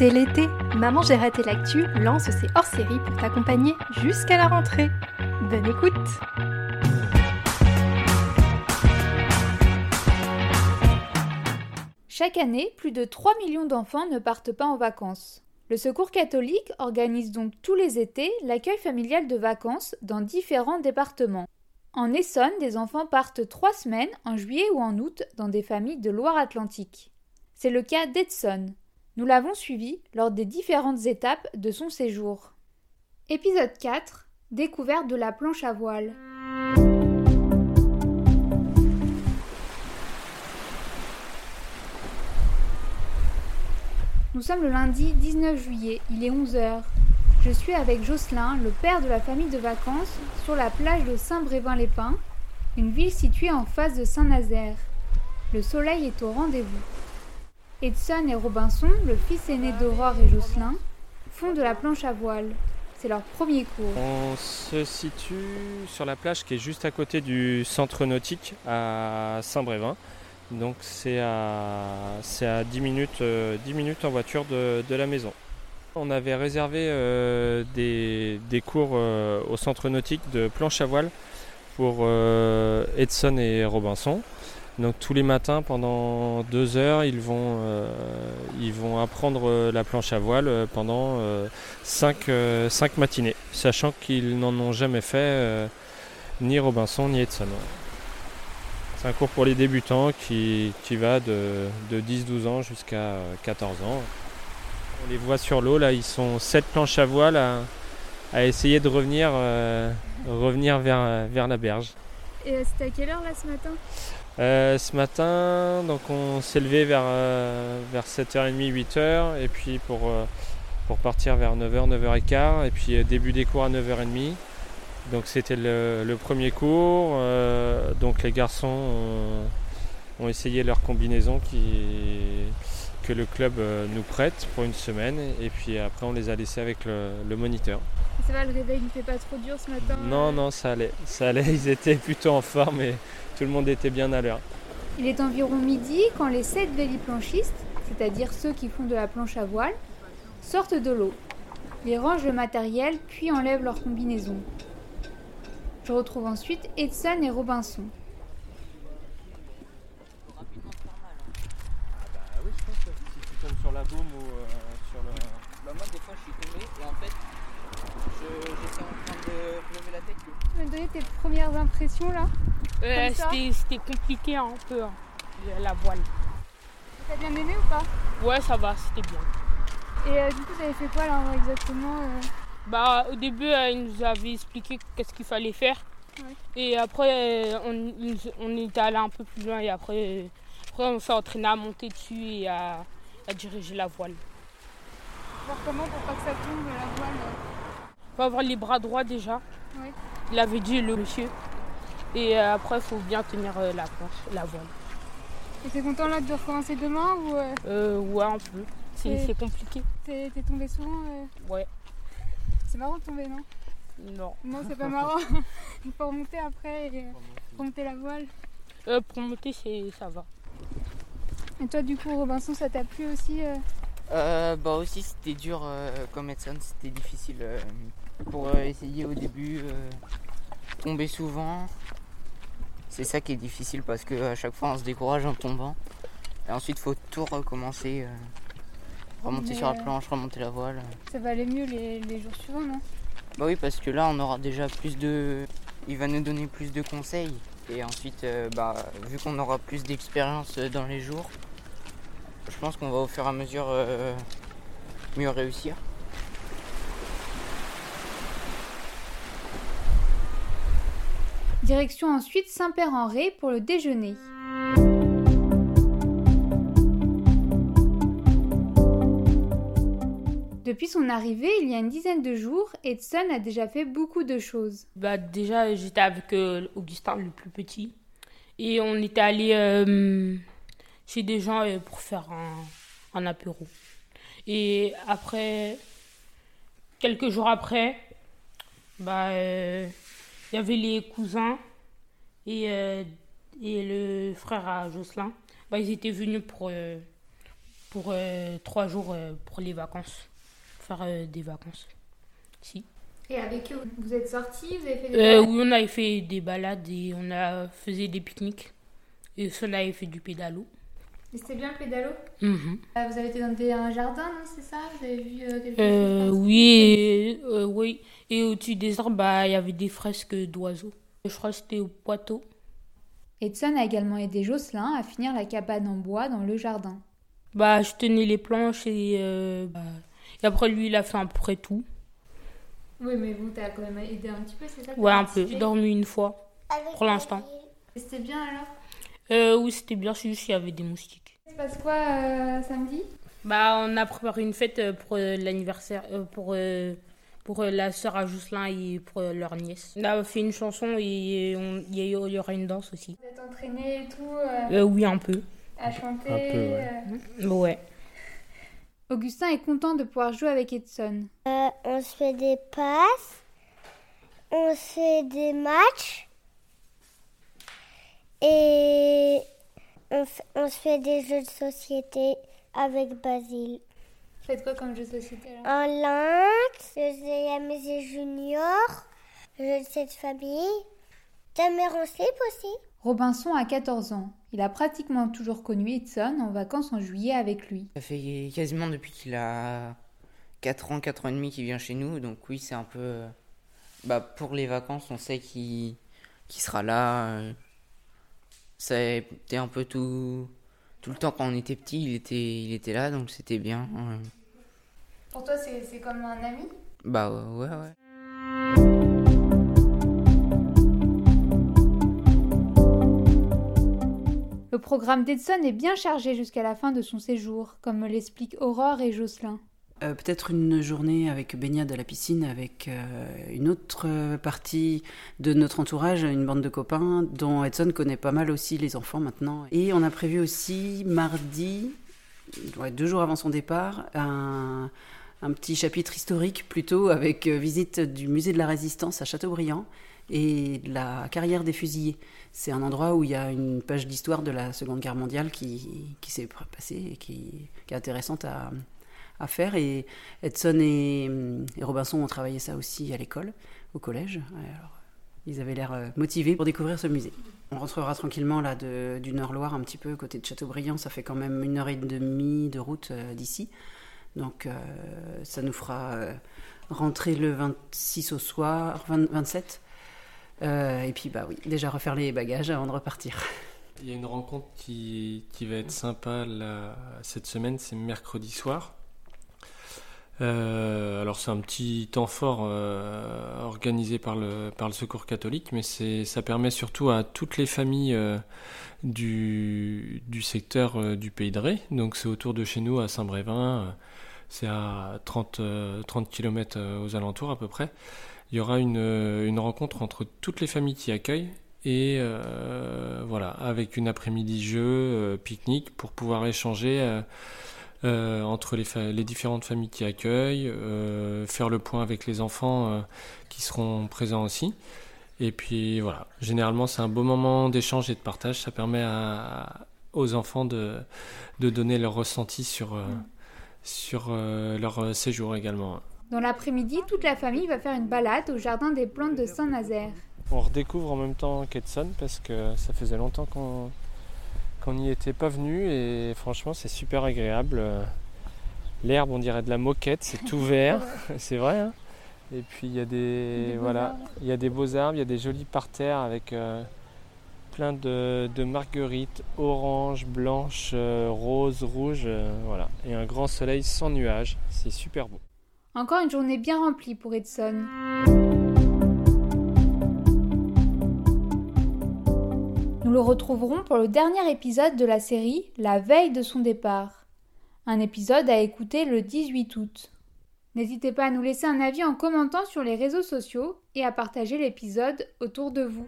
C'est l'été. Maman j'ai raté l'actu lance ses hors-séries pour t'accompagner jusqu'à la rentrée. Bonne écoute. Chaque année, plus de 3 millions d'enfants ne partent pas en vacances. Le Secours catholique organise donc tous les étés l'accueil familial de vacances dans différents départements. En Essonne, des enfants partent trois semaines en juillet ou en août dans des familles de Loire-Atlantique. C'est le cas d'Edson. Nous l'avons suivi lors des différentes étapes de son séjour. Épisode 4 Découverte de la planche à voile. Nous sommes le lundi 19 juillet, il est 11h. Je suis avec Jocelyn, le père de la famille de vacances, sur la plage de Saint-Brévin-les-Pins, une ville située en face de Saint-Nazaire. Le soleil est au rendez-vous. Edson et Robinson, le fils aîné d'Aurore et Jocelyn, font de la planche à voile. C'est leur premier cours. On se situe sur la plage qui est juste à côté du centre nautique à Saint-Brévin. Donc c'est à, à 10, minutes, euh, 10 minutes en voiture de, la maison. On avait réservé euh, des, cours euh, au centre nautique de planche à voile pour Edson et Robinson. Donc tous les matins pendant deux heures, ils vont, euh, ils vont apprendre euh, la planche à voile euh, pendant euh, cinq, cinq matinées, sachant qu'ils n'en ont jamais fait ni Robinson ni Edson. C'est un cours pour les débutants qui, qui va de, de 10-12 ans jusqu'à euh, 14 ans. On les voit sur l'eau, là ils sont sept planches à voile à, à essayer de revenir, revenir vers, vers la berge. Et c'était à quelle heure là ce matin? Euh, ce matin, donc on s'est levé vers, euh, vers 7h30, 8h, et puis pour, euh, pour partir vers 9h, 9h15, et puis euh, début des cours à 9h30. Donc c'était le, le premier cours. euh, donc les garçons ont, ont essayé leur combinaison qui, que le club euh, nous prête pour une semaine, et puis après on les a laissés avec le, le moniteur. Ça va, le réveil ne fait pas trop dur ce matin Non, non, ça allait, ça allait, ils étaient plutôt en forme et tout le monde était bien à l'heure. Il est environ midi quand les sept véliplanchistes, c'est-à-dire ceux qui font de la planche à voile, sortent de l'eau. Ils rangent le matériel puis enlèvent leur combinaison. Je retrouve ensuite Edson et Robinson. Bah oui, je pense que si tu tombes sur la baume ou euh, sur le. Bah moi des fois je suis tombé et en fait j'étais en train de lever la tête Tu peux me donner tes premières impressions là Euh, c'était compliqué un peu, hein, la voile. T'as bien aimé ou pas Ouais, ça va, c'était bien. Et euh, du coup, vous avez fait quoi là exactement euh Bah, au début, euh, il nous avait expliqué qu'est-ce qu'il fallait faire. Ouais. Et après, on, on était allé un peu plus loin et après, après on s'est entraîné à monter dessus et à, à diriger la voile. Faire comment pour pas que ça tombe la voile Il faut avoir les bras droits déjà. Il avait dit le monsieur. Et euh, après, il faut bien tenir euh, la planche, la voile. Et t'es content là de recommencer demain ou euh, Euh, ouais, un peu. C'est compliqué. t'es t'es tombé souvent euh? Ouais. C'est marrant de tomber, non? Non. Non, c'est pas marrant. Il faut remonter après et euh, remonter la voile. Euh, pour monter, c'est ça va. Et toi, du coup, Robinson, ça t'a plu aussi euh? Euh, bah aussi c'était dur euh, comme Edson, c'était difficile euh, pour euh, essayer au début, euh, tomber souvent. C'est ça qui est difficile parce que à chaque fois on se décourage en tombant. Et ensuite faut tout recommencer, euh, remonter Mais, sur la planche, remonter la voile. Ça va aller mieux les, les jours suivants, non? Bah oui parce que là on aura déjà plus de... Il va nous donner plus de conseils. Et ensuite, bah, vu qu'on aura plus d'expérience dans les jours, je pense qu'on va au fur et à mesure mieux réussir. Direction ensuite Saint-Père-en-Ré pour le déjeuner. Depuis son arrivée, il y a une dizaine de jours, Edson a déjà fait beaucoup de choses. Bah déjà j'étais avec euh, Augustin le plus petit et on était allé euh, chez des gens euh, pour faire un, un apéro. Et après quelques jours après, bah il y avait les cousins et euh, et le frère à Jocelyn. Bah ils étaient venus pour euh, pour euh, trois jours pour les vacances. Faire des vacances. Si. Et avec eux, vous êtes sortis, vous avez fait des oui, on avait fait des balades et on a faisait des pique-niques. Et ça, on avait fait du pédalo. Et C'était bien le pédalo Mhm. Ah, Vous avez été dans des- un jardin, non C'est ça? Vous avez vu euh, quelque Euh, chose oui, et, euh, oui. Et au-dessus des arbres, bah, il y avait des fresques d'oiseaux. Je crois que c'était au Poitou. Edson a également aidé Jocelyn à finir la cabane en bois dans le jardin. Bah, je tenais les planches et, euh, bah, et après lui, il a fait à peu près tout. Oui, mais vous, t'as quand même aidé un petit peu, c'est ça Ouais, un peu. J'ai dormi une fois, pour l'instant. C'était bien alors? Euh, oui, c'était bien, c'est juste qu'il y avait des moustiques. Il se passe quoi euh, samedi? Bah, on a préparé une fête euh, pour euh, l'anniversaire, euh, pour, euh, pour euh, la sœur à Jocelyn et pour euh, leur nièce. On a fait une chanson et il y, aura une danse aussi. Vous êtes entraînés et tout euh, Euh, oui, un peu. à chanter Un peu, ouais. euh. Ouais. Augustin est content de pouvoir jouer avec Edson. Euh, on se fait des passes, on se fait des matchs et on, on se fait des jeux de société avec Basile. Vous faites quoi comme jeu de société alors Un lynx, le Zéamézé Junior, le jeu de cette famille, ta mère en slip aussi. Robinson a 14 ans. Il a pratiquement toujours connu Edson en vacances en juillet avec lui. Ça fait quasiment depuis qu'il a 4 ans, 4 ans et demi qu'il vient chez nous. Donc oui, c'est un peu... euh, Bah, pour les vacances, on sait qu'il qu'il sera là. C'était un peu tout... Tout le temps quand on était petit, il était, il était là, donc c'était bien. Pour toi, c'est comme un ami? Bah ouais, ouais. Le programme d'Edson est bien chargé jusqu'à la fin de son séjour, comme me l'expliquent Aurore et Jocelyn. Euh, Peut-être une journée avec baignade à la piscine, avec euh, une autre partie de notre entourage, une bande de copains, dont Edson connaît pas mal aussi les enfants maintenant. Et on a prévu aussi mardi, deux jours avant son départ, un, petit chapitre historique plutôt avec euh, visite du musée de la Résistance à Châteaubriand et la carrière des fusillés. C'est un endroit où il y a une page d'histoire de la Seconde Guerre mondiale qui, s'est passée et qui est intéressante à, à faire. Et Edson et, et Robinson ont travaillé ça aussi à l'école, au collège. Alors, ils avaient l'air euh, motivés pour découvrir ce musée. On rentrera tranquillement là de- du Nord-Loire, un petit peu côté de Châteaubriand. Ça fait quand même une heure et demie de route euh, d'ici. Donc euh, ça nous fera rentrer le 26 au soir, 20 27. Euh, et puis bah oui, déjà refaire les bagages avant de repartir. Il y a une rencontre qui, qui va être sympa cette semaine, c'est mercredi soir. Euh, alors c'est un petit temps fort euh, organisé par le, par le Secours catholique, mais ça permet surtout à toutes les familles euh, du, du secteur du Pays de Ré, donc c'est autour de chez nous à Saint-Brévin, c'est à 30, euh, 30 km aux alentours à peu près. Il y aura une, une rencontre entre toutes les familles qui accueillent et voilà, avec une après-midi jeu, pique-nique pour pouvoir échanger euh, entre les, fa- les différentes familles qui accueillent, euh, faire le point avec les enfants euh, qui seront présents aussi. Et puis voilà, généralement c'est un beau moment d'échange et de partage, ça permet à- aux enfants de, de donner leur ressenti sur, euh, sur euh, leur séjour également. Dans l'après-midi, toute la famille va faire une balade au jardin des plantes de Saint-Nazaire. On redécouvre en même temps qu'Edson parce que ça faisait longtemps qu'on qu'on n'y était pas venu et franchement c'est super agréable. Euh, L'herbe on dirait de la moquette, c'est tout vert, c'est vrai. hein et puis il y a des, voilà, arbres. il y a des beaux arbres, il y a des jolis parterres avec euh, plein de, de marguerites oranges, blanches, euh, roses, rouges, euh, voilà, et un grand soleil sans nuages, c'est super beau. Encore une journée bien remplie pour Edson. Le retrouverons pour le dernier épisode de la série La veille de son départ. Un épisode à écouter le 18 août. N'hésitez pas à nous laisser un avis en commentant sur les réseaux sociaux et à partager l'épisode autour de vous.